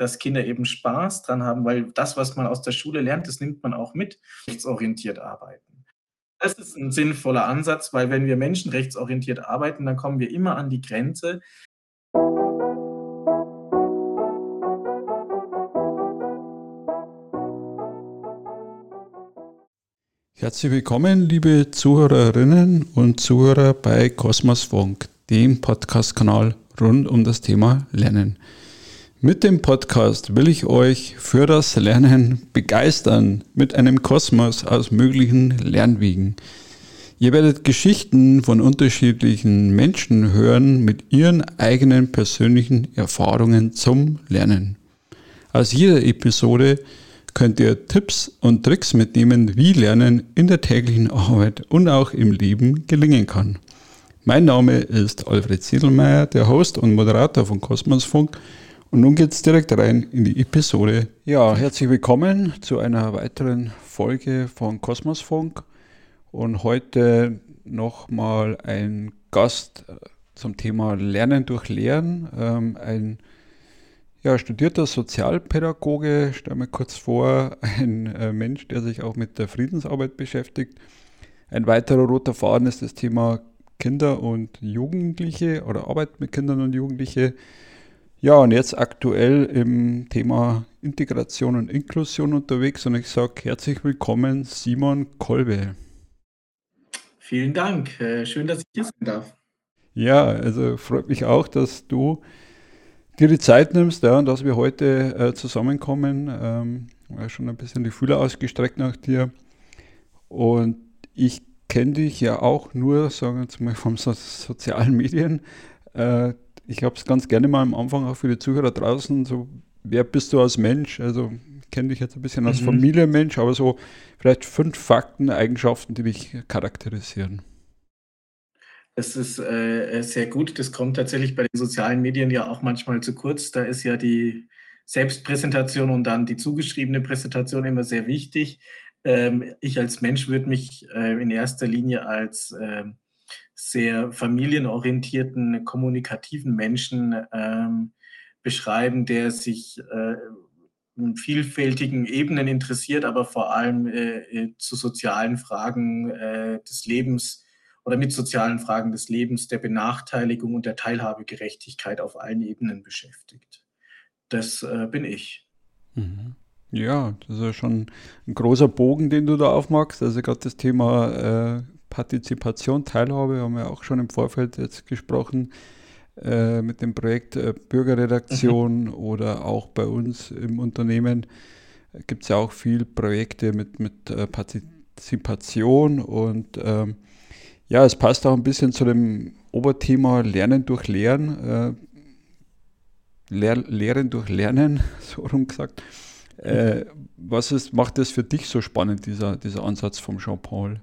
dass Kinder eben Spaß dran haben, weil das, was man aus der Schule lernt, das nimmt man auch mit, rechtsorientiert arbeiten. Das ist ein sinnvoller Ansatz, weil wenn wir menschenrechtsorientiert arbeiten, dann kommen wir immer an die Grenze, Herzlich willkommen, liebe Zuhörerinnen und Zuhörer bei Kosmos Funk, dem Podcast-Kanal rund um das Thema Lernen. Mit dem Podcast will ich euch für das Lernen begeistern mit einem Kosmos aus möglichen Lernwegen. Ihr werdet Geschichten von unterschiedlichen Menschen hören mit ihren eigenen persönlichen Erfahrungen zum Lernen. Aus jeder Episode könnt ihr Tipps und Tricks mitnehmen, wie Lernen in der täglichen Arbeit und auch im Leben gelingen kann. Mein Name ist Alfred Siedelmeier, der Host und Moderator von Kosmosfunk. Und nun geht es direkt rein in die Episode. Ja, herzlich willkommen zu einer weiteren Folge von Kosmosfunk. Und heute nochmal ein Gast äh, zum Thema Lernen durch Lehren. Ähm, ein ja, studierter Sozialpädagoge, stell mir kurz vor, ein äh, Mensch, der sich auch mit der Friedensarbeit beschäftigt. Ein weiterer roter Faden ist das Thema Kinder und Jugendliche oder Arbeit mit Kindern und Jugendliche. Ja, und jetzt aktuell im Thema Integration und Inklusion unterwegs und ich sage herzlich willkommen, Simon Kolbe. Vielen Dank, äh, schön, dass ich hier sein darf. Ja, also freut mich auch, dass du dir die Zeit nimmst ja, und dass wir heute äh, zusammenkommen. Ähm, war schon ein bisschen die Fühler ausgestreckt nach dir. Und ich kenne dich ja auch nur, sagen wir mal, von so sozialen Medien. Äh, ich habe es ganz gerne mal am Anfang auch für die Zuhörer draußen, so, wer bist du als Mensch? Also, ich kenne dich jetzt ein bisschen als mhm. Familienmensch, aber so vielleicht fünf Fakten, Eigenschaften, die dich charakterisieren. Das ist äh, äh, sehr gut. Das kommt tatsächlich bei den sozialen Medien ja auch manchmal zu kurz. Da ist ja die Selbstpräsentation und dann die zugeschriebene Präsentation immer sehr wichtig. Ähm, ich als Mensch würde mich äh, in erster Linie als äh, sehr familienorientierten, kommunikativen Menschen ähm, beschreiben, der sich äh, in vielfältigen Ebenen interessiert, aber vor allem äh, äh, zu sozialen Fragen des Lebens oder mit sozialen Fragen des Lebens, der Benachteiligung und der Teilhabegerechtigkeit auf allen Ebenen beschäftigt. Das äh, bin ich. Mhm. Ja, das ist ja schon ein großer Bogen, den du da aufmachst. Also gerade das Thema äh, Partizipation, Teilhabe, haben wir auch schon im Vorfeld jetzt gesprochen äh, mit dem Projekt äh, Bürgerredaktion mhm. oder auch bei uns im Unternehmen gibt es ja auch viel Projekte mit, mit äh, Partizipation und ähm, ja, es passt auch ein bisschen zu dem Oberthema Lernen durch Lehren. Äh, Lehr Lehren durch Lernen, so rum gesagt. Äh, was ist, macht das für dich so spannend, dieser, dieser Ansatz vom Jean-Paul?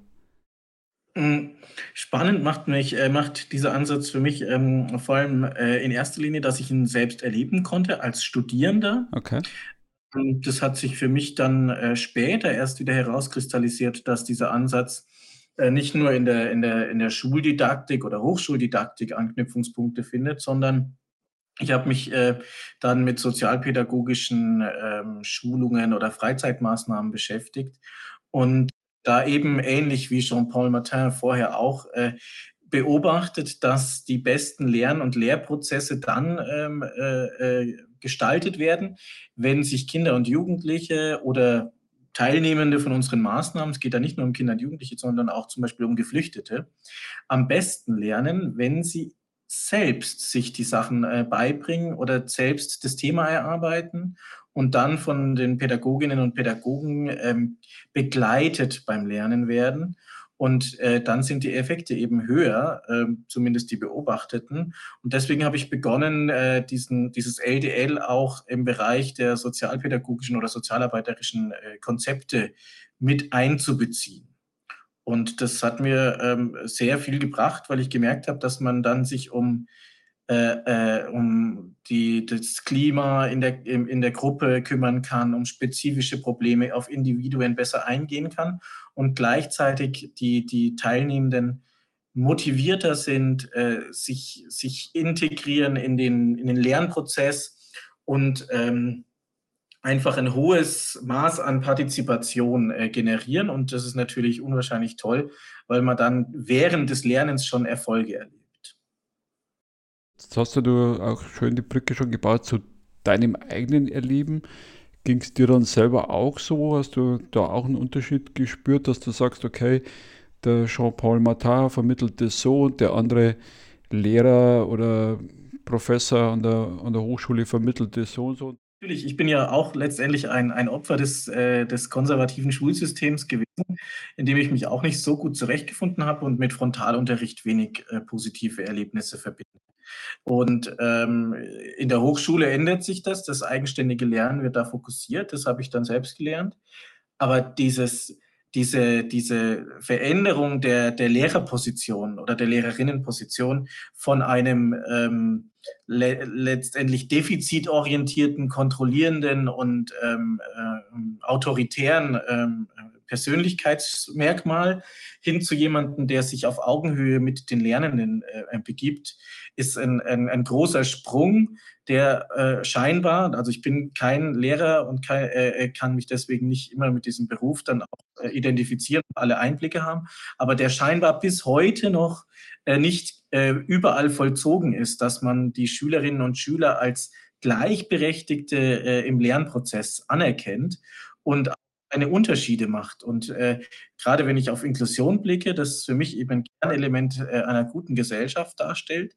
Mm, spannend macht mich, äh, macht dieser Ansatz für mich ähm, vor allem äh, in erster Linie, dass ich ihn selbst erleben konnte als Studierender. Okay. Und das hat sich für mich dann äh, später erst wieder herauskristallisiert, dass dieser Ansatz äh, nicht nur in der, in, der, in der Schuldidaktik oder Hochschuldidaktik Anknüpfungspunkte findet, sondern ich habe mich äh, dann mit sozialpädagogischen ähm, Schulungen oder Freizeitmaßnahmen beschäftigt und da eben ähnlich wie Jean-Paul Martin vorher auch äh, beobachtet, dass die besten Lern- und Lehrprozesse dann ähm, äh, äh gestaltet werden, wenn sich Kinder und Jugendliche oder Teilnehmende von unseren Maßnahmen, es geht da nicht nur um Kinder und Jugendliche, sondern auch zum Beispiel um Geflüchtete, am besten lernen, wenn sie selbst sich die Sachen äh, beibringen oder selbst das Thema erarbeiten und dann von den Pädagoginnen und Pädagogen ähm, begleitet beim Lernen werden und äh, dann sind die Effekte eben höher, äh, zumindest die beobachteten. Und deswegen habe ich begonnen, äh, diesen, dieses LDL auch im Bereich der sozialpädagogischen oder sozialarbeiterischen äh, Konzepte mit einzubeziehen. Und das hat mir ähm, sehr viel gebracht, weil ich gemerkt habe, dass man dann sich um äh, äh, um die, das Klima in der, in der Gruppe kümmern kann, um spezifische Probleme auf Individuen besser eingehen kann und gleichzeitig die, die Teilnehmenden motivierter sind, äh, sich, sich integrieren in den, in den Lernprozess und ähm, einfach ein hohes Maß an Partizipation äh, generieren. Und das ist natürlich unwahrscheinlich toll, weil man dann während des Lernens schon Erfolge erlebt. Jetzt hast du auch schön die Brücke schon gebaut zu deinem eigenen Erleben. Ging es dir dann selber auch so? Hast du da auch einen Unterschied gespürt, dass du sagst, okay, der Jean-Paul Martin vermittelt das so und der andere Lehrer oder Professor an der, an der Hochschule vermittelt das so und so? Natürlich, ich bin ja auch letztendlich ein, ein Opfer des, äh, des konservativen Schulsystems gewesen, in dem ich mich auch nicht so gut zurechtgefunden habe und mit Frontalunterricht wenig äh, positive Erlebnisse verbinde. Und ähm, in der Hochschule ändert sich das, das eigenständige Lernen wird da fokussiert, das habe ich dann selbst gelernt. Aber dieses, diese, diese Veränderung der, der Lehrerposition oder der Lehrerinnenposition von einem ähm, le letztendlich defizitorientierten, kontrollierenden und ähm, äh, autoritären ähm, Persönlichkeitsmerkmal hin zu jemandem, der sich auf Augenhöhe mit den Lernenden äh, begibt, ist ein, ein, ein großer Sprung, der äh, scheinbar, also ich bin kein Lehrer und kein, äh, äh, kann mich deswegen nicht immer mit diesem Beruf dann auch äh, identifizieren, alle Einblicke haben, aber der scheinbar bis heute noch äh, nicht äh, überall vollzogen ist, dass man die Schülerinnen und Schüler als Gleichberechtigte äh, im Lernprozess anerkennt und eine Unterschiede macht. Und äh, gerade wenn ich auf Inklusion blicke, das für mich eben ein Kernelement äh, einer guten Gesellschaft darstellt,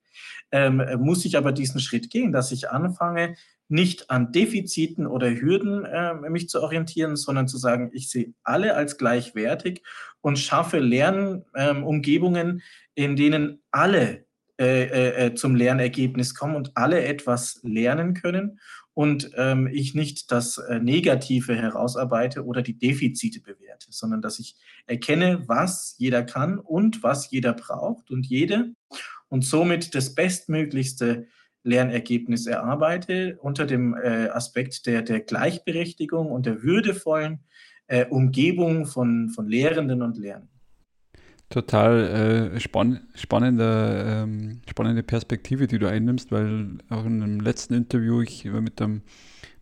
ähm, muss ich aber diesen Schritt gehen, dass ich anfange, nicht an Defiziten oder Hürden äh, mich zu orientieren, sondern zu sagen, ich sehe alle als gleichwertig und schaffe Lernumgebungen, ähm, in denen alle äh, äh, äh, zum Lernergebnis kommen und alle etwas lernen können und ähm, ich nicht das äh, Negative herausarbeite oder die Defizite bewerte, sondern dass ich erkenne, was jeder kann und was jeder braucht und jede und somit das bestmöglichste Lernergebnis erarbeite unter dem äh, Aspekt der, der Gleichberechtigung und der würdevollen äh, Umgebung von, von Lehrenden und Lernenden. Total äh, spann spannende, ähm, spannende Perspektive, die du einnimmst, weil auch in einem letzten Interview ich mit einem,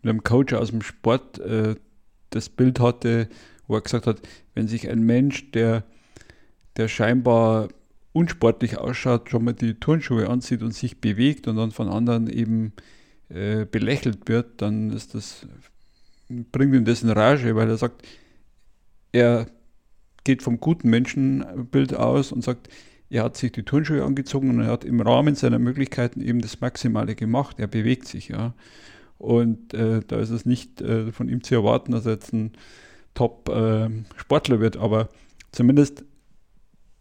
mit einem Coach aus dem Sport äh, das Bild hatte, wo er gesagt hat, wenn sich ein Mensch, der, der scheinbar unsportlich ausschaut, schon mal die Turnschuhe anzieht und sich bewegt und dann von anderen eben äh, belächelt wird, dann ist das, bringt ihn das in Rage, weil er sagt, er geht vom guten Menschenbild aus und sagt, er hat sich die Turnschuhe angezogen und er hat im Rahmen seiner Möglichkeiten eben das Maximale gemacht. Er bewegt sich, ja. Und äh, da ist es nicht äh, von ihm zu erwarten, dass er jetzt ein Top-Sportler äh, wird, aber zumindest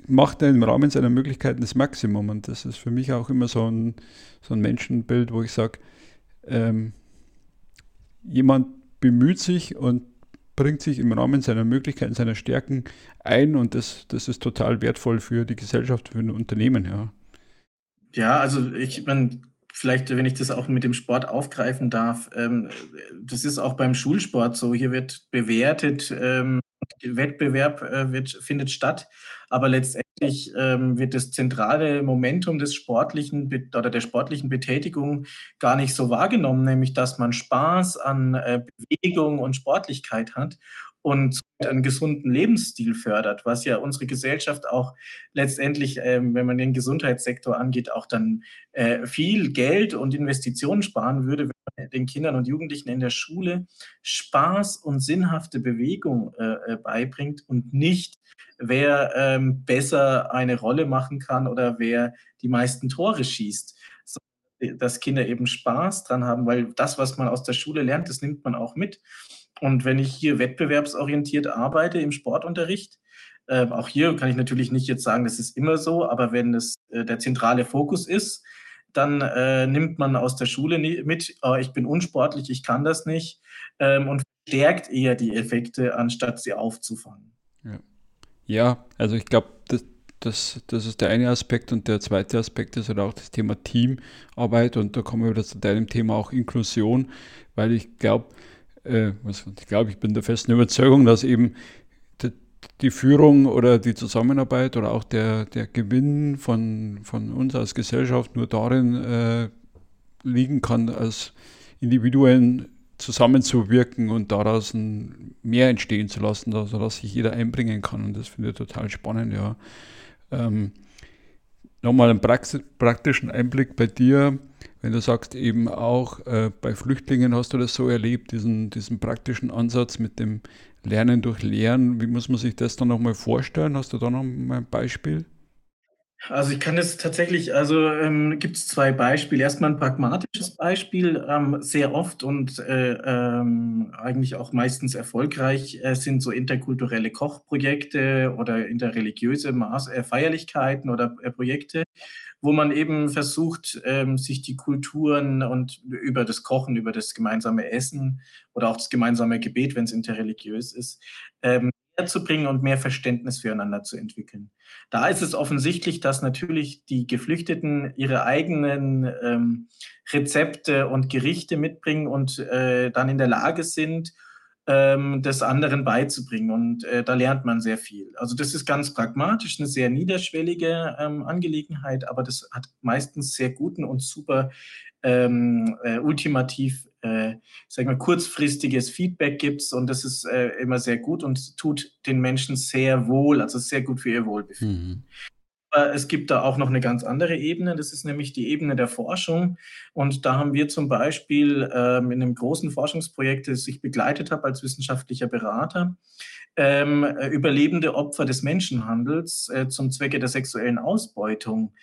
macht er im Rahmen seiner Möglichkeiten das Maximum. Und das ist für mich auch immer so ein, so ein Menschenbild, wo ich sage, ähm, jemand bemüht sich und bringt sich im Rahmen seiner Möglichkeiten, seiner Stärken ein und das, das ist total wertvoll für die Gesellschaft, für ein Unternehmen, ja. Ja, also ich meine, vielleicht, wenn ich das auch mit dem Sport aufgreifen darf, ähm, das ist auch beim Schulsport so. Hier wird bewertet, ähm, Wettbewerb äh, wird, findet statt, aber letztendlich ähm, wird das zentrale Momentum des sportlichen oder der sportlichen Betätigung gar nicht so wahrgenommen, nämlich dass man Spaß an äh, Bewegung und Sportlichkeit hat und einen gesunden Lebensstil fördert, was ja unsere Gesellschaft auch letztendlich, ähm, wenn man den Gesundheitssektor angeht, auch dann äh, viel Geld und Investitionen sparen würde, den Kindern und Jugendlichen in der Schule Spaß und sinnhafte Bewegung äh, äh beibringt und nicht, wer ähm, besser eine Rolle machen kann oder wer die meisten Tore schießt dass Kinder eben Spaß dran haben, weil das, was man aus der Schule lernt, das nimmt man auch mit. Und wenn ich hier wettbewerbsorientiert arbeite im Sportunterricht, äh, auch hier kann ich natürlich nicht jetzt sagen, das ist immer so, aber wenn es äh, der zentrale Fokus ist, dann äh, nimmt man aus der Schule mit, oh, ich bin unsportlich, ich kann das nicht ähm, und stärkt eher die Effekte, anstatt sie aufzufangen. Ja, ja also ich glaube, das, das, das ist der eine Aspekt und der zweite Aspekt ist halt auch das Thema Teamarbeit und da kommen wir wieder zu deinem Thema auch Inklusion, weil ich glaube, äh, ich glaube, ich bin der festen Überzeugung, dass eben die, Führung oder die Zusammenarbeit oder auch der, der Gewinn von, von uns als Gesellschaft nur darin äh, liegen kann, als Individuen zusammenzuwirken und daraus ein mehr entstehen zu lassen, also dass sich jeder einbringen kann. Und das finde ich total spannend, ja. Ähm, Nochmal einen praktischen Einblick bei dir, wenn du sagst, eben auch äh, bei Flüchtlingen hast du das so erlebt, diesen, diesen praktischen Ansatz mit dem Lernen durch Lehren. Wie muss man sich das dann nochmal vorstellen? Hast du da noch mal ein Beispiel? Also ich kann es tatsächlich, also ähm, gibt es zwei Beispiele. Erstmal ein pragmatisches Beispiel. Ähm, sehr oft und äh, ähm, eigentlich auch meistens erfolgreich äh, sind so interkulturelle Kochprojekte oder interreligiöse Maß äh, Feierlichkeiten oder äh, Projekte, wo man eben versucht, ähm, sich die Kulturen und über das Kochen, über das gemeinsame Essen oder auch das gemeinsame Gebet, wenn es interreligiös ist, ähm, zu bringen und mehr Verständnis füreinander zu entwickeln. Da ist es offensichtlich, dass natürlich die Geflüchteten ihre eigenen ähm, Rezepte und Gerichte mitbringen und äh, dann in der Lage sind, ähm, des anderen beizubringen. Und äh, da lernt man sehr viel. Also das ist ganz pragmatisch, eine sehr niederschwellige ähm, Angelegenheit, aber das hat meistens sehr guten und super ähm, äh, ultimativ äh, sag mal, kurzfristiges Feedback gibt und das ist äh, immer sehr gut und tut den Menschen sehr wohl, also sehr gut für ihr Wohlbefinden. Mhm. Aber es gibt da auch noch eine ganz andere Ebene, das ist nämlich die Ebene der Forschung. Und da haben wir zum Beispiel ähm, in einem großen Forschungsprojekt, das ich begleitet habe als wissenschaftlicher Berater, ähm, überlebende Opfer des Menschenhandels äh, zum Zwecke der sexuellen Ausbeutung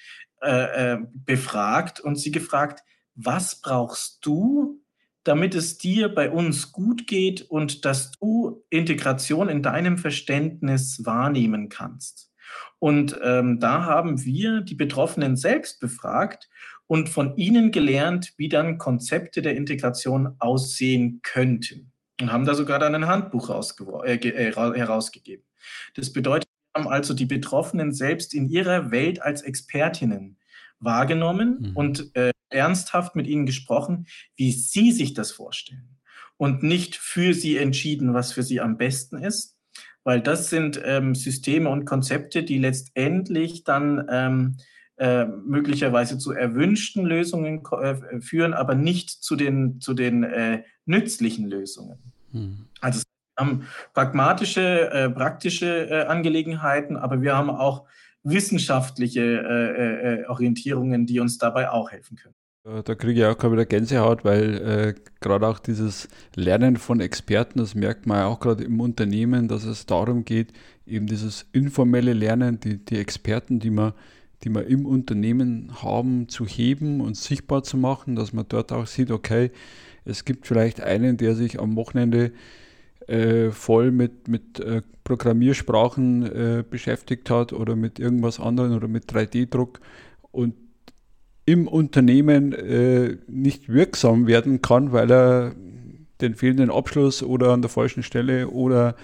äh, äh, befragt und sie gefragt, was brauchst du, damit es dir bei uns gut geht und dass du Integration in deinem Verständnis wahrnehmen kannst. Und ähm, da haben wir die Betroffenen selbst befragt und von ihnen gelernt, wie dann Konzepte der Integration aussehen könnten. Und haben da sogar dann ein Handbuch äh, äh, herausgegeben. Das bedeutet, wir haben also die Betroffenen selbst in ihrer Welt als Expertinnen wahrgenommen mhm. und äh, ernsthaft mit ihnen gesprochen, wie sie sich das vorstellen und nicht für sie entschieden, was für sie am besten ist, weil das sind ähm, Systeme und Konzepte, die letztendlich dann ähm, äh, möglicherweise zu erwünschten Lösungen äh, führen, aber nicht zu den, zu den äh, nützlichen Lösungen. Mhm. Also wir haben pragmatische, äh, praktische äh, Angelegenheiten, aber wir haben auch wissenschaftliche äh, äh, Orientierungen, die uns dabei auch helfen können. Da kriege ich auch gerade wieder Gänsehaut, weil äh, gerade auch dieses Lernen von Experten, das merkt man auch gerade im Unternehmen, dass es darum geht, eben dieses informelle Lernen, die, die Experten, die man, die man im Unternehmen haben, zu heben und sichtbar zu machen, dass man dort auch sieht, okay, es gibt vielleicht einen, der sich am Wochenende äh, voll mit, mit äh, Programmiersprachen äh, beschäftigt hat oder mit irgendwas anderem oder mit 3D-Druck und im Unternehmen äh, nicht wirksam werden kann, weil er den fehlenden Abschluss oder an der falschen Stelle oder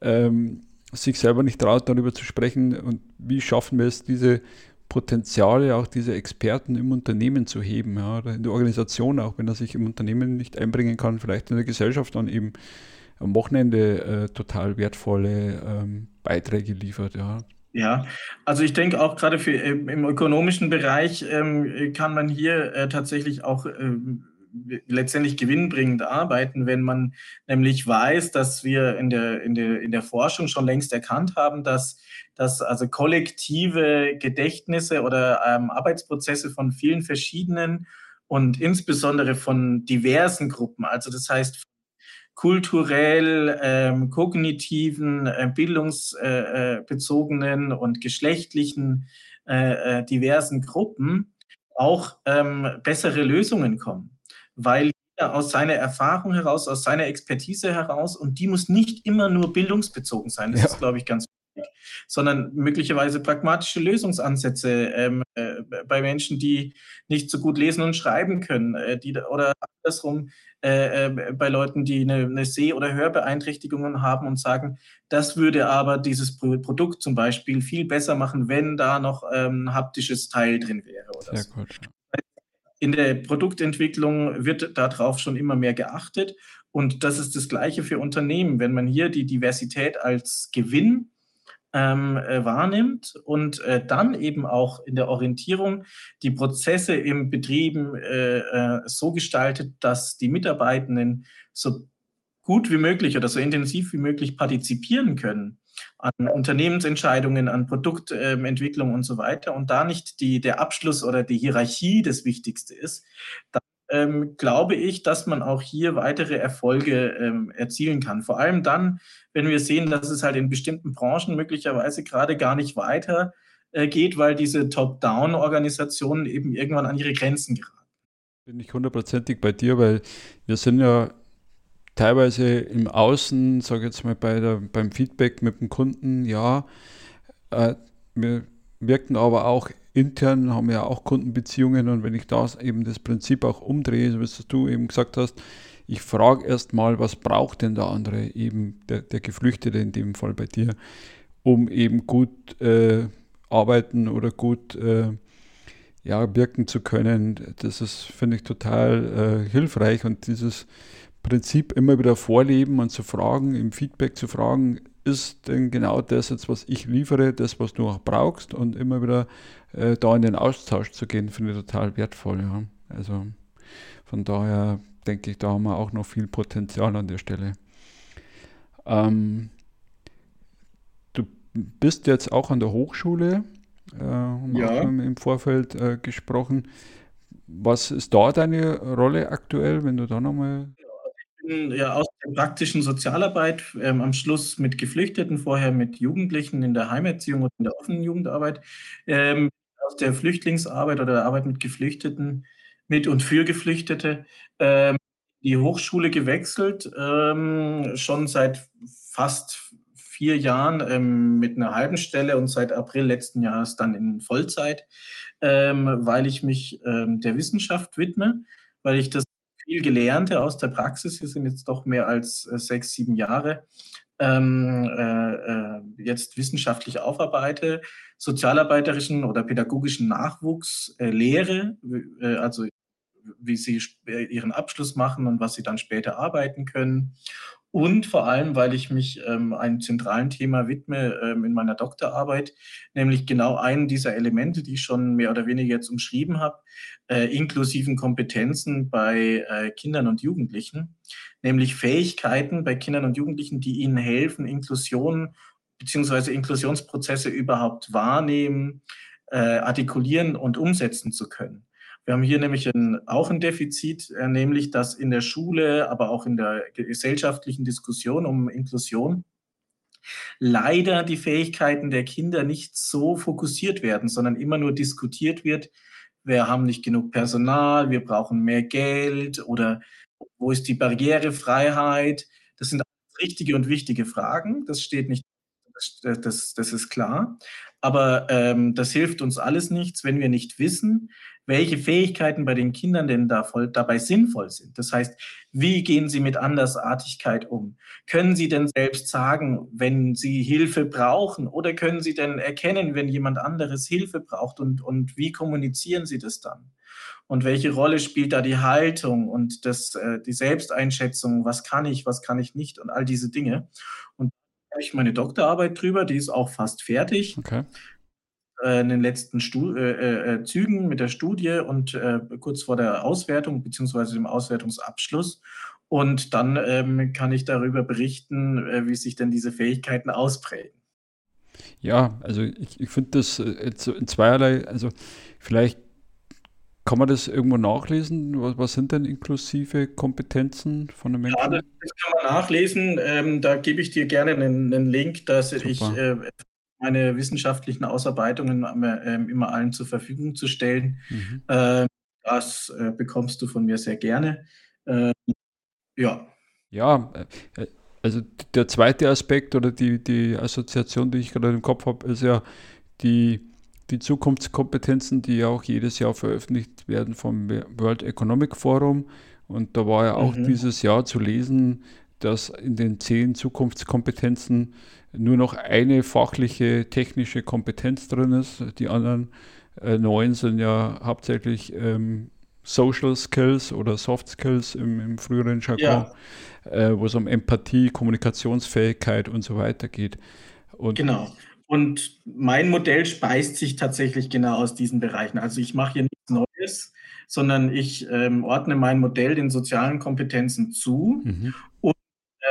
ähm, sich selber nicht traut, darüber zu sprechen. Und wie schaffen wir es, diese Potenziale, auch diese Experten im Unternehmen zu heben, ja, oder in der Organisation auch, wenn er sich im Unternehmen nicht einbringen kann, vielleicht in der Gesellschaft dann eben am Wochenende äh, total wertvolle ähm, Beiträge liefert. Ja. Ja, also ich denke auch gerade für ähm, im ökonomischen Bereich ähm, kann man hier äh, tatsächlich auch ähm, letztendlich gewinnbringend arbeiten, wenn man nämlich weiß, dass wir in der, in der, in der Forschung schon längst erkannt haben, dass, dass also kollektive Gedächtnisse oder ähm, Arbeitsprozesse von vielen verschiedenen und insbesondere von diversen Gruppen, also das heißt kulturell, ähm, kognitiven, äh, bildungsbezogenen äh, und geschlechtlichen äh, äh, diversen Gruppen auch ähm, bessere Lösungen kommen, weil jeder aus seiner Erfahrung heraus, aus seiner Expertise heraus, und die muss nicht immer nur bildungsbezogen sein, das ja. ist, glaube ich, ganz wichtig, sondern möglicherweise pragmatische Lösungsansätze ähm, äh, bei Menschen, die nicht so gut lesen und schreiben können, äh, die, oder andersrum äh, äh, bei Leuten, die eine, eine Seh- oder Hörbeeinträchtigungen haben und sagen, das würde aber dieses Produkt zum Beispiel viel besser machen, wenn da noch ähm, ein haptisches Teil drin wäre. Oder Sehr so. gut. In der Produktentwicklung wird darauf schon immer mehr geachtet. Und das ist das Gleiche für Unternehmen. Wenn man hier die Diversität als Gewinn ähm, äh, wahrnimmt und äh, dann eben auch in der Orientierung die Prozesse im Betrieben äh, äh, so gestaltet, dass die Mitarbeitenden so gut wie möglich oder so intensiv wie möglich partizipieren können an Unternehmensentscheidungen, an Produktentwicklung und so weiter und da nicht die, der Abschluss oder die Hierarchie das Wichtigste ist, dann ähm, glaube ich, dass man auch hier weitere Erfolge ähm, erzielen kann. Vor allem dann, wenn wir sehen, dass es halt in bestimmten Branchen möglicherweise gerade gar nicht weiter äh, geht, weil diese Top-Down-Organisationen eben irgendwann an ihre Grenzen geraten. Bin ich hundertprozentig bei dir, weil wir sind ja teilweise im Außen, sage jetzt mal bei der, beim Feedback mit dem Kunden, ja, äh, wir wirken aber auch intern, haben ja auch Kundenbeziehungen und wenn ich da eben das Prinzip auch umdrehe, so wie du eben gesagt hast, ich frage erst mal, was braucht denn der andere, eben der, der Geflüchtete in dem Fall bei dir, um eben gut äh, arbeiten oder gut äh, ja, wirken zu können. Das ist, finde ich, total äh, hilfreich und dieses Prinzip immer wieder vorleben und zu fragen, im Feedback zu fragen, ist denn genau das jetzt, was ich liefere, das, was du auch brauchst und immer wieder äh, da in den Austausch zu gehen, finde ich total wertvoll. Ja. Also von daher denke ich, da haben wir auch noch viel Potenzial an der Stelle. Ähm, du bist jetzt auch an der Hochschule, äh, haben ja. im Vorfeld äh, gesprochen. Was ist da deine Rolle aktuell, wenn du da nochmal ja aus der praktischen Sozialarbeit, ähm, am Schluss mit Geflüchteten, vorher mit Jugendlichen in der Heimerziehung und in der offenen Jugendarbeit, ähm, aus der Flüchtlingsarbeit oder der Arbeit mit Geflüchteten, mit und für Geflüchtete, ähm, die Hochschule gewechselt, ähm, schon seit fast vier Jahren ähm, mit einer halben Stelle und seit April letzten Jahres dann in Vollzeit, ähm, weil ich mich der Wissenschaft widme, weil ich das viel Gelernte aus der Praxis, wir sind jetzt doch mehr als äh, sechs, sieben Jahre, ähm, äh, äh, jetzt wissenschaftlich aufarbeite, sozialarbeiterischen oder pädagogischen Nachwuchs äh, lehre, äh, also wie sie äh, ihren Abschluss machen und was sie dann später arbeiten können und vor allem, weil ich mich ähm, einem zentralen Thema widme ähm, in meiner Doktorarbeit, nämlich genau einen dieser Elemente, die ich schon mehr oder weniger jetzt umschrieben habe, äh, inklusiven Kompetenzen bei äh, Kindern und Jugendlichen, nämlich Fähigkeiten bei Kindern und Jugendlichen, die ihnen helfen, Inklusion bzw. Inklusionsprozesse überhaupt wahrnehmen, äh, artikulieren und umsetzen zu können. Wir haben hier nämlich ein, auch ein Defizit, äh, nämlich dass in der Schule, aber auch in der gesellschaftlichen Diskussion um Inklusion leider die Fähigkeiten der Kinder nicht so fokussiert werden, sondern immer nur diskutiert wird, wir haben nicht genug Personal, wir brauchen mehr Geld oder wo ist die Barrierefreiheit? Das sind richtige und wichtige Fragen. Das steht nicht, das, das, ist klar. Aber ähm, das hilft uns alles nichts, wenn wir nicht wissen, welche Fähigkeiten bei den Kindern denn da voll, dabei sinnvoll sind. Das heißt, wie gehen sie mit Andersartigkeit um? Können sie denn selbst sagen, wenn sie Hilfe brauchen? Oder können sie denn erkennen, wenn jemand anderes Hilfe braucht? Und, und wie kommunizieren sie das dann? Und welche Rolle spielt da die Haltung und das, äh, die Selbsteinschätzung? Was kann ich, was kann ich nicht? Und all diese Dinge. Und da habe ich meine Doktorarbeit drüber, die ist auch fast fertig. Okay. Äh, in den letzten Stu äh, äh, äh, Zügen mit der Studie und äh, kurz vor der Auswertung bzw. dem Auswertungsabschluss. Und dann ähm, kann ich darüber berichten, wie sich denn diese Fähigkeiten ausprägen. Ja, also ich, ich finde das in zweierlei, also vielleicht kann man das irgendwo nachlesen? Was, was, sind denn inklusive Kompetenzen von einem Menschen? Ja, das, das kann man nachlesen. Ähm, da gebe ich dir gerne einen, einen Link, dass Super. ich äh, meine wissenschaftlichen Ausarbeitungen ähm, immer allen zur Verfügung zu stellen. Mhm. Ähm, das äh, bekommst du von mir sehr gerne. Ähm, ja. Ja, äh, also der zweite Aspekt oder die, die Assoziation, die ich gerade im Kopf habe, ist ja die, die Zukunftskompetenzen, die ja auch jedes Jahr veröffentlicht werden vom World Economic Forum. Und da war ja auch mhm. dieses Jahr zu lesen, dass in den zehn Zukunftskompetenzen nur noch eine fachliche, technische Kompetenz drin ist. Die anderen äh, neun sind ja hauptsächlich ähm, Social Skills oder Soft Skills im, im früheren Jargon, ja. äh, wo es um Empathie, Kommunikationsfähigkeit und so weiter geht. Und genau. Und mein Modell speist sich tatsächlich genau aus diesen Bereichen. Also ich mache hier nichts Neues, sondern ich ähm, ordne mein Modell den sozialen Kompetenzen zu mhm. und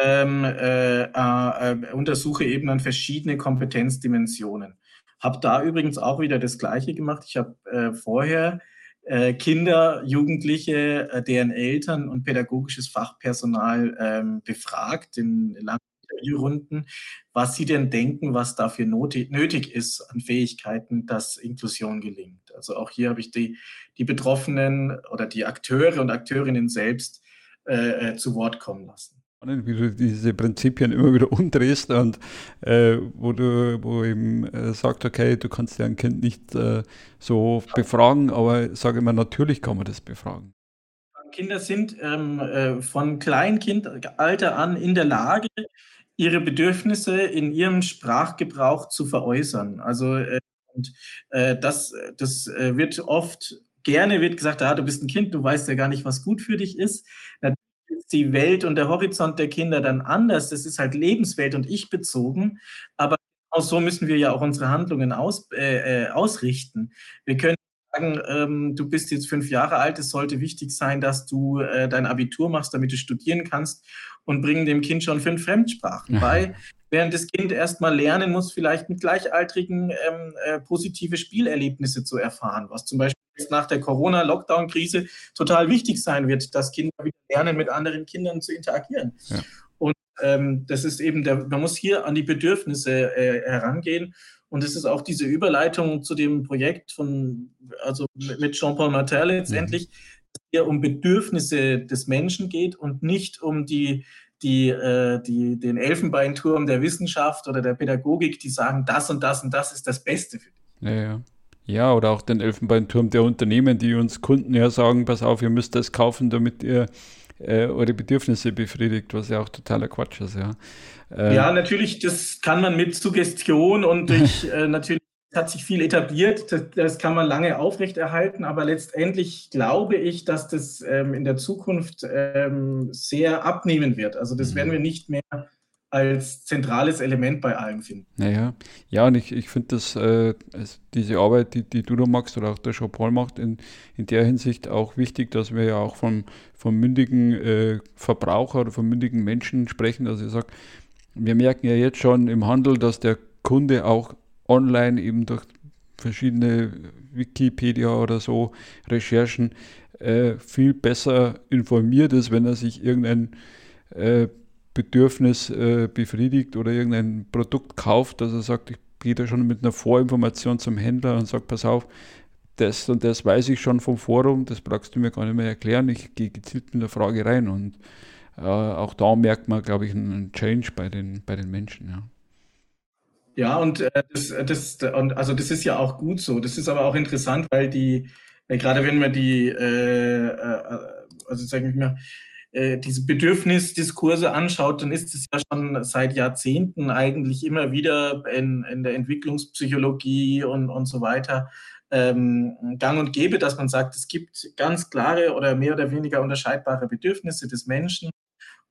ähm, äh, äh, untersuche eben dann verschiedene Kompetenzdimensionen. Habe da übrigens auch wieder das Gleiche gemacht. Ich habe äh, vorher äh, Kinder, Jugendliche, äh, deren Eltern und pädagogisches Fachpersonal ähm, befragt in langen Interviewrunden, was sie denn denken, was dafür nötig ist an Fähigkeiten, dass Inklusion gelingt. Also auch hier habe ich die, die Betroffenen oder die Akteure und Akteurinnen selbst äh, äh zu Wort kommen lassen wie du diese Prinzipien immer wieder umdrehst und äh, wo du, wo eben äh, sagt, okay, du kannst ja ein Kind nicht äh, so befragen, aber sage immer, natürlich kann man das befragen. Kinder sind ähm, äh, von Kleinkindalter an in der Lage, ihre Bedürfnisse in ihrem Sprachgebrauch zu veräußern. Also äh, und, äh, das, das wird oft gerne wird gesagt, ah, du bist ein Kind, du weißt ja gar nicht, was gut für dich ist. Natürlich ist die Welt und der Horizont der Kinder dann anders. Das ist halt Lebenswelt und ich bezogen. Aber auch so müssen wir ja auch unsere Handlungen aus, äh, äh, ausrichten. Wir können sagen, ähm, du bist jetzt fünf Jahre alt, es sollte wichtig sein, dass du äh, dein Abitur machst, damit du studieren kannst und bringen dem Kind schon fünf Fremdsprachen bei. Während das Kind erstmal lernen muss, vielleicht mit Gleichaltrigen ähm, äh, positive Spielerlebnisse zu erfahren, was zum Beispiel jetzt nach der Corona-Lockdown-Krise total wichtig sein wird, dass Kinder wieder lernen, mit anderen Kindern zu interagieren. Ja. Und ähm, das ist eben, der, man muss hier an die Bedürfnisse äh, herangehen. Und es ist auch diese Überleitung zu dem Projekt von, also mit Jean-Paul Martel letztendlich, mhm. dass es hier um Bedürfnisse des Menschen geht und nicht um die, die, äh, die, den Elfenbeinturm der Wissenschaft oder der Pädagogik, die sagen, das und das und das ist das Beste für dich. Ja, ja. Ja, oder auch den Elfenbeinturm der Unternehmen, die uns Kunden ja sagen, pass auf, ihr müsst das kaufen, damit ihr äh, eure Bedürfnisse befriedigt, was ja auch totaler Quatsch ist, ja. Äh, ja, natürlich, das kann man mit Suggestion und durch, äh, natürlich hat sich viel etabliert, das, das, kann man lange aufrechterhalten, aber letztendlich glaube ich, dass das ähm, in der Zukunft ähm, sehr abnehmen wird. Also das mhm. werden wir nicht mehr als zentrales Element bei allen finden. Naja, ja, und ich, ich finde, dass äh, diese Arbeit, die, die du da machst oder auch der Jean-Paul macht, in, in der Hinsicht auch wichtig, dass wir ja auch vom, vom mündigen äh, Verbraucher oder vom mündigen Menschen sprechen. Also ich sage, wir merken ja jetzt schon im Handel, dass der Kunde auch online eben durch verschiedene Wikipedia oder so Recherchen äh, viel besser informiert ist, wenn er sich irgendein äh, Bedürfnis äh, befriedigt oder irgendein Produkt kauft, dass er sagt, ich gehe da schon mit einer Vorinformation zum Händler und sage, pass auf, das und das weiß ich schon vom Forum, das brauchst du mir gar nicht mehr erklären, ich gehe gezielt mit der Frage rein und äh, auch da merkt man, glaube ich, einen Change bei den, bei den Menschen, ja. Ja, und äh, das, das, und also das ist ja auch gut so. Das ist aber auch interessant, weil die, äh, gerade wenn man die, äh, äh also sage ich mal, äh, diese Bedürfnisdiskurse anschaut, dann ist es ja schon seit Jahrzehnten eigentlich immer wieder in, in der Entwicklungspsychologie und, und so weiter ähm, gang und gäbe, dass man sagt, es gibt ganz klare oder mehr oder weniger unterscheidbare Bedürfnisse des Menschen.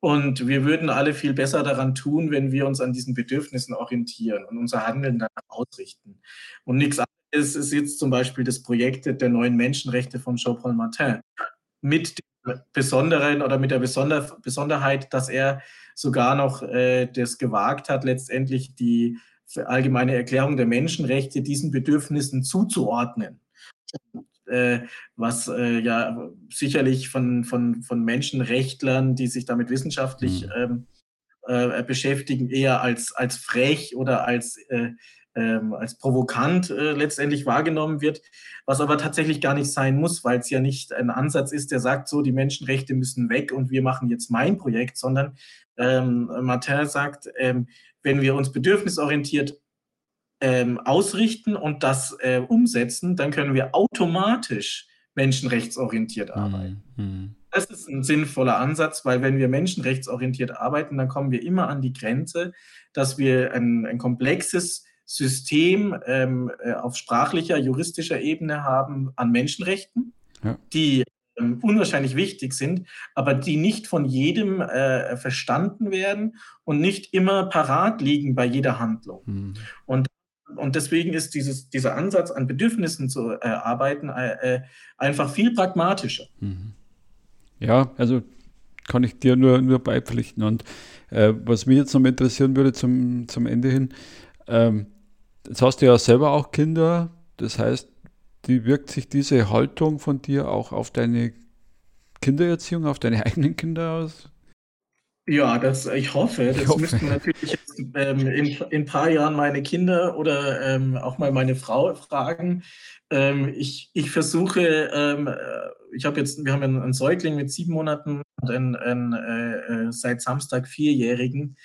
Und wir würden alle viel besser daran tun, wenn wir uns an diesen Bedürfnissen orientieren und unser Handeln danach ausrichten. Und nichts anderes ist jetzt zum Beispiel das Projekt der neuen Menschenrechte von Jean-Paul Martin mit Besonderen oder mit der Besonder Besonderheit, dass er sogar noch äh, das gewagt hat, letztendlich die allgemeine Erklärung der Menschenrechte diesen Bedürfnissen zuzuordnen. Äh, was äh, ja sicherlich von, von, von Menschenrechtlern, die sich damit wissenschaftlich mhm. ähm, äh, beschäftigen, eher als, als frech oder als äh, ähm, als provokant äh, letztendlich wahrgenommen wird, was aber tatsächlich gar nicht sein muss, weil es ja nicht ein Ansatz ist, der sagt, so, die Menschenrechte müssen weg und wir machen jetzt mein Projekt, sondern ähm, Martin sagt, ähm, wenn wir uns bedürfnisorientiert ähm, ausrichten und das äh, umsetzen, dann können wir automatisch menschenrechtsorientiert mhm, arbeiten. Mhm. Das ist ein sinnvoller Ansatz, weil wenn wir menschenrechtsorientiert arbeiten, dann kommen wir immer an die Grenze, dass wir ein, ein komplexes System ähm, äh, auf sprachlicher, juristischer Ebene haben an Menschenrechten, ja. die ähm, unwahrscheinlich wichtig sind, aber die nicht von jedem äh, verstanden werden und nicht immer parat liegen bei jeder Handlung. Mhm. Und und deswegen ist dieses, dieser Ansatz, an Bedürfnissen zu äh, arbeiten, äh, äh, einfach viel pragmatischer. Mhm. Ja, also kann ich dir nur, nur beipflichten. Und äh, was mich jetzt noch interessieren würde zum, zum Ende hin, ähm, jetzt hast du ja selber auch Kinder, das heißt, die wirkt sich diese Haltung von dir auch auf deine Kindererziehung, auf deine eigenen Kinder aus? Ja, das, ich hoffe. Das ich hoffe. müssten natürlich jetzt, ähm, in, in ein paar Jahren meine Kinder oder ähm, auch mal meine Frau fragen. Ähm, ich, ich versuche, ähm, äh, ich habe jetzt, wir haben einen Säugling mit sieben Monaten und einen, einen äh, äh, seit Samstag vierjährigen.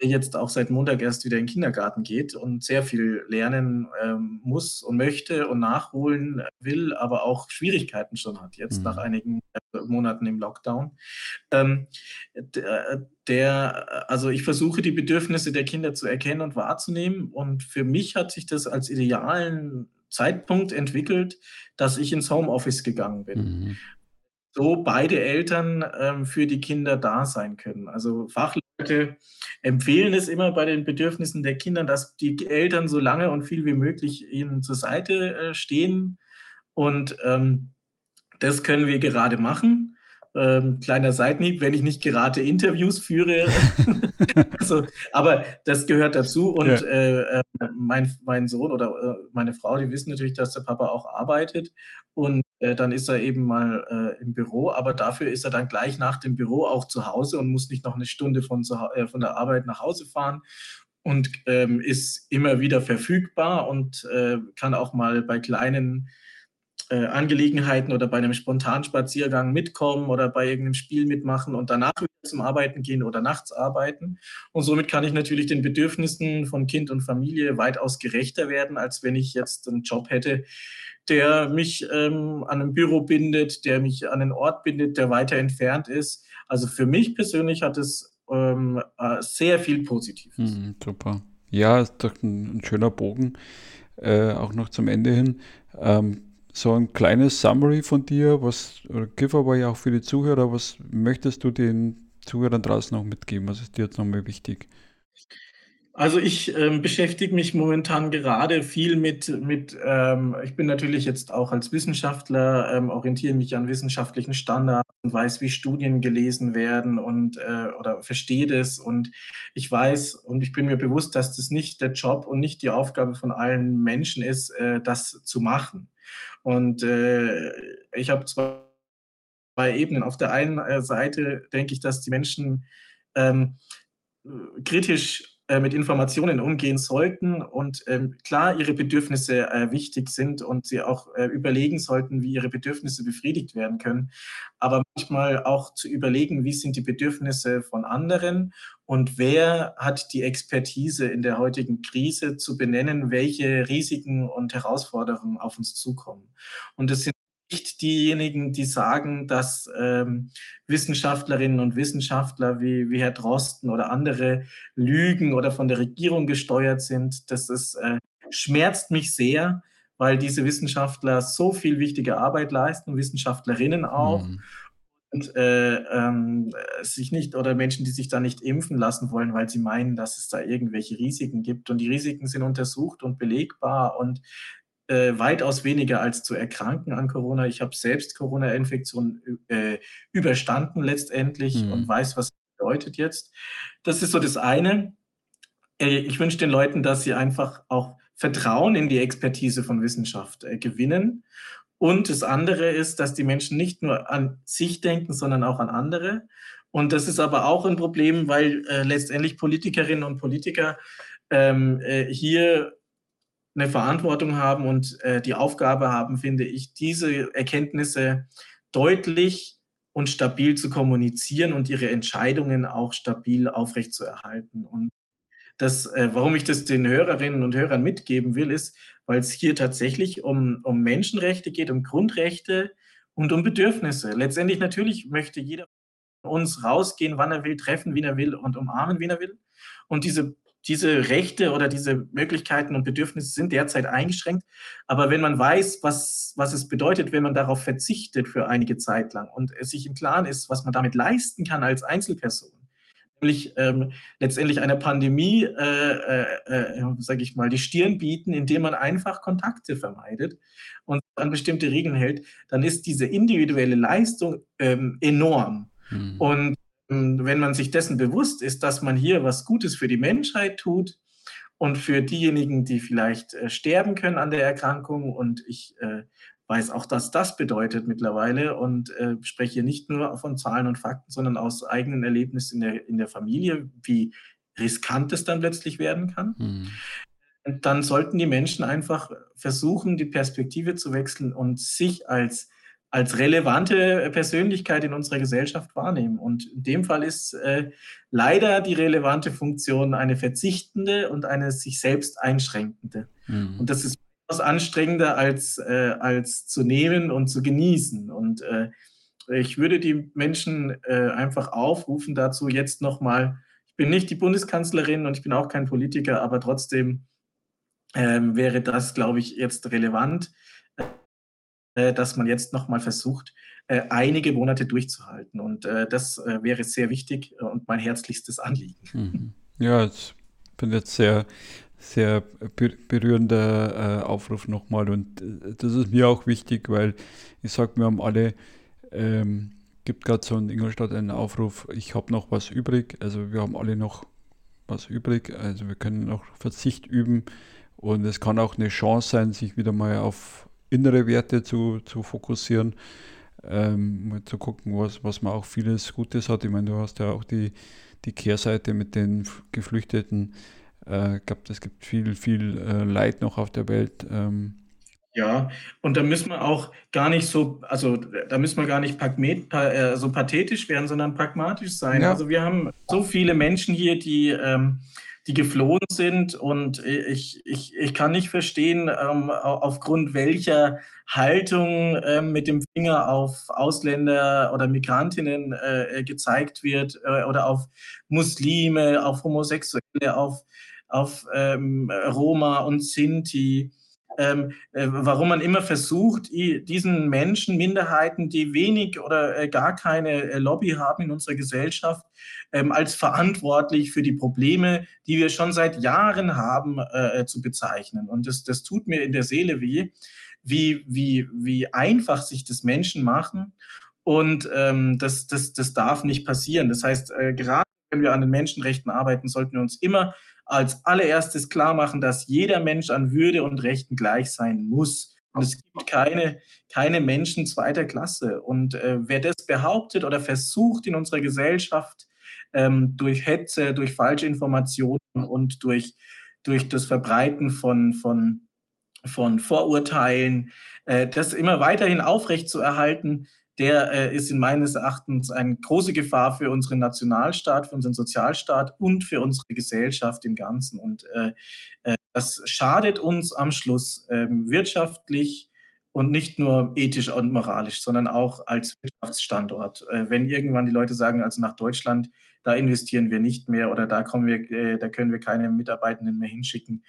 Äh, jetzt auch seit Montag erst wieder in den Kindergarten geht und sehr viel lernen ähm, muss und möchte und nachholen will, aber auch Schwierigkeiten schon hat, jetzt mhm. nach einigen äh, Monaten im Lockdown. Ähm, der, der, also ich versuche die Bedürfnisse der Kinder zu erkennen und wahrzunehmen und für mich hat sich das als idealen Zeitpunkt entwickelt, dass ich ins Homeoffice gegangen bin. Mhm so beide Eltern ähm, für die Kinder da sein können. Also Fachleute empfehlen es immer bei den Bedürfnissen der Kinder, dass die Eltern so lange und viel wie möglich ihnen zur Seite äh, stehen. Und ähm, das können wir gerade machen. Ähm, kleiner Seitenhieb, wenn ich nicht gerade Interviews führe. also, aber das gehört dazu. Und ja. äh, äh, mein, mein Sohn oder äh, meine Frau, die wissen natürlich, dass der Papa auch arbeitet. Und äh, dann ist er eben mal äh, im Büro. Aber dafür ist er dann gleich nach dem Büro auch zu Hause und muss nicht noch eine Stunde von, äh, von der Arbeit nach Hause fahren und ähm, ist immer wieder verfügbar und kann auch mal bei kleinen äh, Angelegenheiten oder bei einem Spontanspaziergang mitkommen oder bei irgendeinem Spiel mitmachen und danach wieder zum Arbeiten gehen oder nachts arbeiten. Und somit kann ich natürlich den Bedürfnissen von Kind und Familie weitaus gerechter werden, als wenn ich jetzt einen Job hätte, der mich ähm, an ein Büro bindet, der mich an einen Ort bindet, der weiter entfernt ist. Also für mich persönlich hat es ähm, äh, sehr viel Positives. Mhm, super. Ja, ist doch ein, ein schöner Bogen, äh, auch noch zum Ende hin. Ähm, so ein kleines Summary von dir, was Giveaway auch für die Zuhörer, was möchtest du den Zuhörern draußen noch mitgeben? Was ist dir jetzt nochmal wichtig? Also ich ähm, beschäftige mich momentan gerade viel mit, mit ähm, ich bin natürlich jetzt auch als Wissenschaftler, ähm, orientiere mich an wissenschaftlichen Standards und weiß, wie Studien gelesen werden und äh, oder verstehe das. Und ich weiß und ich bin mir bewusst, dass das nicht der Job und nicht die Aufgabe von allen Menschen ist, äh, das zu machen. Und äh, ich habe zwei Ebenen. Auf der einen äh, Seite denke ich, dass die Menschen ähm, kritisch äh, mit Informationen umgehen sollten und ähm, klar ihre Bedürfnisse äh, wichtig sind und sie auch äh, überlegen sollten, wie ihre Bedürfnisse befriedigt werden können, aber manchmal auch zu überlegen, wie sind die Bedürfnisse von anderen und wer hat die Expertise in der heutigen Krise zu benennen, welche Risiken und Herausforderungen auf uns zukommen. Und es sind nicht diejenigen, die sagen, dass ähm, Wissenschaftlerinnen und Wissenschaftler wie, wie Herr Drosten oder andere lügen oder von der Regierung gesteuert sind. Das ist, äh, schmerzt mich sehr, weil diese Wissenschaftler so viel wichtige Arbeit leisten, Wissenschaftlerinnen auch. Mhm und äh, ähm, sich nicht oder Menschen, die sich da nicht impfen lassen wollen, weil sie meinen, dass es da irgendwelche Risiken gibt. Und die Risiken sind untersucht und belegbar und äh, weitaus weniger als zu erkranken an Corona. Ich habe selbst Corona-Infektion äh, überstanden letztendlich mhm. und weiß, was das bedeutet jetzt. Das ist so das eine. Äh, ich wünsche den Leuten, dass sie einfach auch Vertrauen in die Expertise von Wissenschaft äh, gewinnen und das andere ist, dass die Menschen nicht nur an sich denken, sondern auch an andere. Und das ist aber auch ein Problem, weil äh, letztendlich Politikerinnen und Politiker ähm, äh, hier eine Verantwortung haben und äh, die Aufgabe haben, finde ich, diese Erkenntnisse deutlich und stabil zu kommunizieren und ihre Entscheidungen auch stabil aufrechtzuerhalten. Und das, äh, warum ich das den Hörerinnen und Hörern mitgeben will, ist, weil es hier tatsächlich um, um Menschenrechte geht, um Grundrechte und um Bedürfnisse. Letztendlich natürlich möchte jeder von uns rausgehen, wann er will, treffen, wie er will und umarmen, wie er will. Und diese, diese Rechte oder diese Möglichkeiten und Bedürfnisse sind derzeit eingeschränkt. Aber wenn man weiß, was, was es bedeutet, wenn man darauf verzichtet für einige Zeit lang und es sich im Klaren ist, was man damit leisten kann als Einzelperson, nämlich ähm, letztendlich einer Pandemie, äh, äh, äh sage ich mal, die Stirn bieten, indem man einfach Kontakte vermeidet und an bestimmte Regeln hält, dann ist diese individuelle Leistung ähm, enorm. Mhm. Und wenn man sich dessen bewusst ist, dass man hier was Gutes für die Menschheit tut und für diejenigen, die vielleicht äh, sterben können an der Erkrankung, und ich äh, weiß auch, dass das bedeutet mittlerweile und äh, spreche nicht nur von Zahlen und Fakten, sondern aus eigenen Erlebnissen in der, in der Familie, wie riskant es dann plötzlich werden kann. Mhm. Dann sollten die Menschen einfach versuchen, die Perspektive zu wechseln und sich als, als relevante Persönlichkeit in unserer Gesellschaft wahrnehmen. Und in dem Fall ist äh, leider die relevante Funktion eine verzichtende und eine sich selbst einschränkende. Mhm. Und das ist was anstrengender als, äh, als zu nehmen und zu genießen. Und äh, ich würde die Menschen äh, einfach aufrufen dazu, jetzt nochmal, ich bin nicht die Bundeskanzlerin und ich bin auch kein Politiker, aber trotzdem ähm, wäre das, glaube ich, jetzt relevant, äh, dass man jetzt nochmal versucht, äh, einige Monate durchzuhalten. Und äh, das wäre sehr wichtig und mein herzlichstes Anliegen. Mhm. Ja, ich bin jetzt sehr, sehr berührender äh, Aufruf nochmal und äh, das ist mir auch wichtig, weil ich sage, wir haben alle, ähm, gibt gerade so in Ingolstadt einen Aufruf, ich habe noch was übrig, also wir haben alle noch was übrig, also wir können noch Verzicht üben und es kann auch eine Chance sein, sich wieder mal auf innere Werte zu, zu fokussieren, ähm, zu gucken, was, was man auch vieles Gutes hat. Ich meine, du hast ja auch die, die Kehrseite mit den Geflüchteten, äh, ich glaube, es gibt viel, viel äh, Leid noch auf der Welt. Ähm. Ja, und da müssen wir auch gar nicht so, also da müssen wir gar nicht pagmet, äh, so pathetisch werden, sondern pragmatisch sein. Ja. Also wir haben so viele Menschen hier, die, ähm, die geflohen sind und ich, ich, ich kann nicht verstehen, ähm, aufgrund welcher Haltung ähm, mit dem Finger auf Ausländer oder Migrantinnen äh, gezeigt wird äh, oder auf Muslime, auf Homosexuelle, auf auf ähm, Roma und Sinti. Ähm, äh, warum man immer versucht, diesen Menschen, Minderheiten, die wenig oder äh, gar keine äh, Lobby haben in unserer Gesellschaft, ähm, als verantwortlich für die Probleme, die wir schon seit Jahren haben, äh, zu bezeichnen. Und das, das tut mir in der Seele weh, wie, wie, wie einfach sich das Menschen machen. Und ähm, das, das, das darf nicht passieren. Das heißt, äh, gerade wenn wir an den Menschenrechten arbeiten, sollten wir uns immer als allererstes klar machen, dass jeder Mensch an Würde und Rechten gleich sein muss. Und es gibt keine, keine Menschen zweiter Klasse. Und äh, wer das behauptet oder versucht in unserer Gesellschaft ähm, durch Hetze, durch falsche Informationen und durch, durch das Verbreiten von, von, von Vorurteilen, äh, das immer weiterhin aufrechtzuerhalten, der äh, ist in meines Erachtens eine große Gefahr für unseren Nationalstaat, für unseren Sozialstaat und für unsere Gesellschaft im Ganzen. Und äh, äh, das schadet uns am Schluss ähm, wirtschaftlich und nicht nur ethisch und moralisch, sondern auch als Wirtschaftsstandort. Äh, wenn irgendwann die Leute sagen, also nach Deutschland, da investieren wir nicht mehr oder da kommen wir, äh, da können wir keine Mitarbeitenden mehr hinschicken,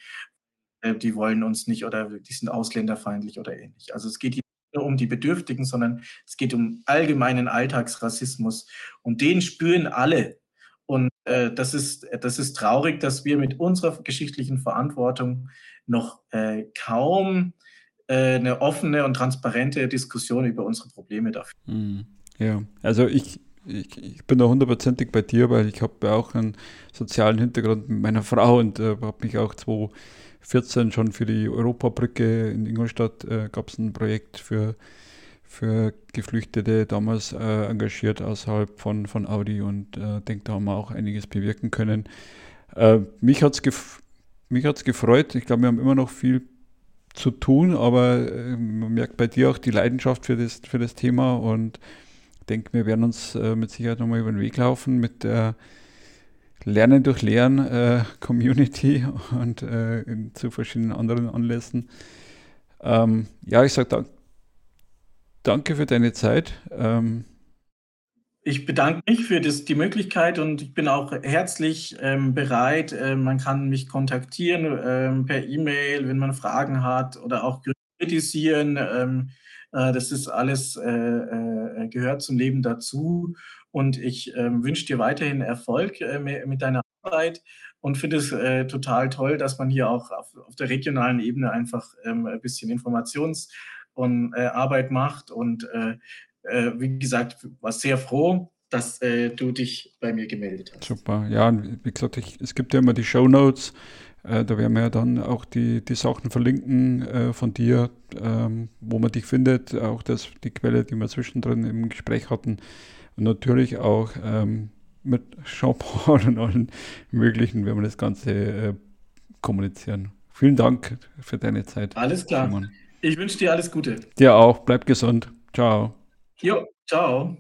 äh, die wollen uns nicht oder die sind ausländerfeindlich oder ähnlich. Also es geht hier um die Bedürftigen, sondern es geht um allgemeinen Alltagsrassismus. Und den spüren alle. Und äh, das, ist, das ist traurig, dass wir mit unserer geschichtlichen Verantwortung noch äh, kaum äh, eine offene und transparente Diskussion über unsere Probleme dafür. Hm, ja, also ich, ich, ich, bin da hundertprozentig bei dir, weil ich habe ja auch einen sozialen Hintergrund mit meiner Frau und äh, habe mich auch 2014 schon für die Europabrücke in Ingolstadt äh, gab es ein Projekt für, für Geflüchtete damals äh, engagiert außerhalb von, von Audi und äh, denke, da haben wir auch einiges bewirken können. Äh, mich hat es gef gefreut. Ich glaube, wir haben immer noch viel zu tun, aber äh, man merkt bei dir auch die Leidenschaft für das, für das Thema und denke, wir werden uns äh, mit Sicherheit nochmal über den Weg laufen mit der Lernen durch Lehren äh, Community und äh, zu verschiedenen anderen Anlässen. Ähm, ja, ich sage dank, danke für deine Zeit. Ähm, ich bedanke mich für das, die Möglichkeit und ich bin auch herzlich ähm, bereit. Äh, man kann mich kontaktieren ähm, per E-Mail, wenn man Fragen hat oder auch kritisieren. Ähm, äh, das ist alles, äh, äh, gehört zum Leben dazu. Und ich ähm, wünsche dir weiterhin Erfolg äh, mit deiner Arbeit und finde es äh, total toll, dass man hier auch auf, auf der regionalen Ebene einfach ähm, ein bisschen Informations- und äh, macht. Und äh, äh, wie gesagt, war sehr froh, dass äh, du dich bei mir gemeldet hast. Super, ja, wie gesagt, ich, es gibt ja immer die Show Notes. Da werden wir ja dann auch die, die Sachen verlinken von dir, ähm, wo man dich findet, auch das, die Quelle, die wir zwischendrin im Gespräch hatten. Und natürlich auch ähm, mit Jean-Paul und allen möglichen, wenn wir das Ganze äh, kommunizieren. Vielen Dank für deine Zeit. Alles klar. Simon. Ich wünsche dir alles Gute. Dir auch. Bleib gesund. Ciao. Jo, ciao.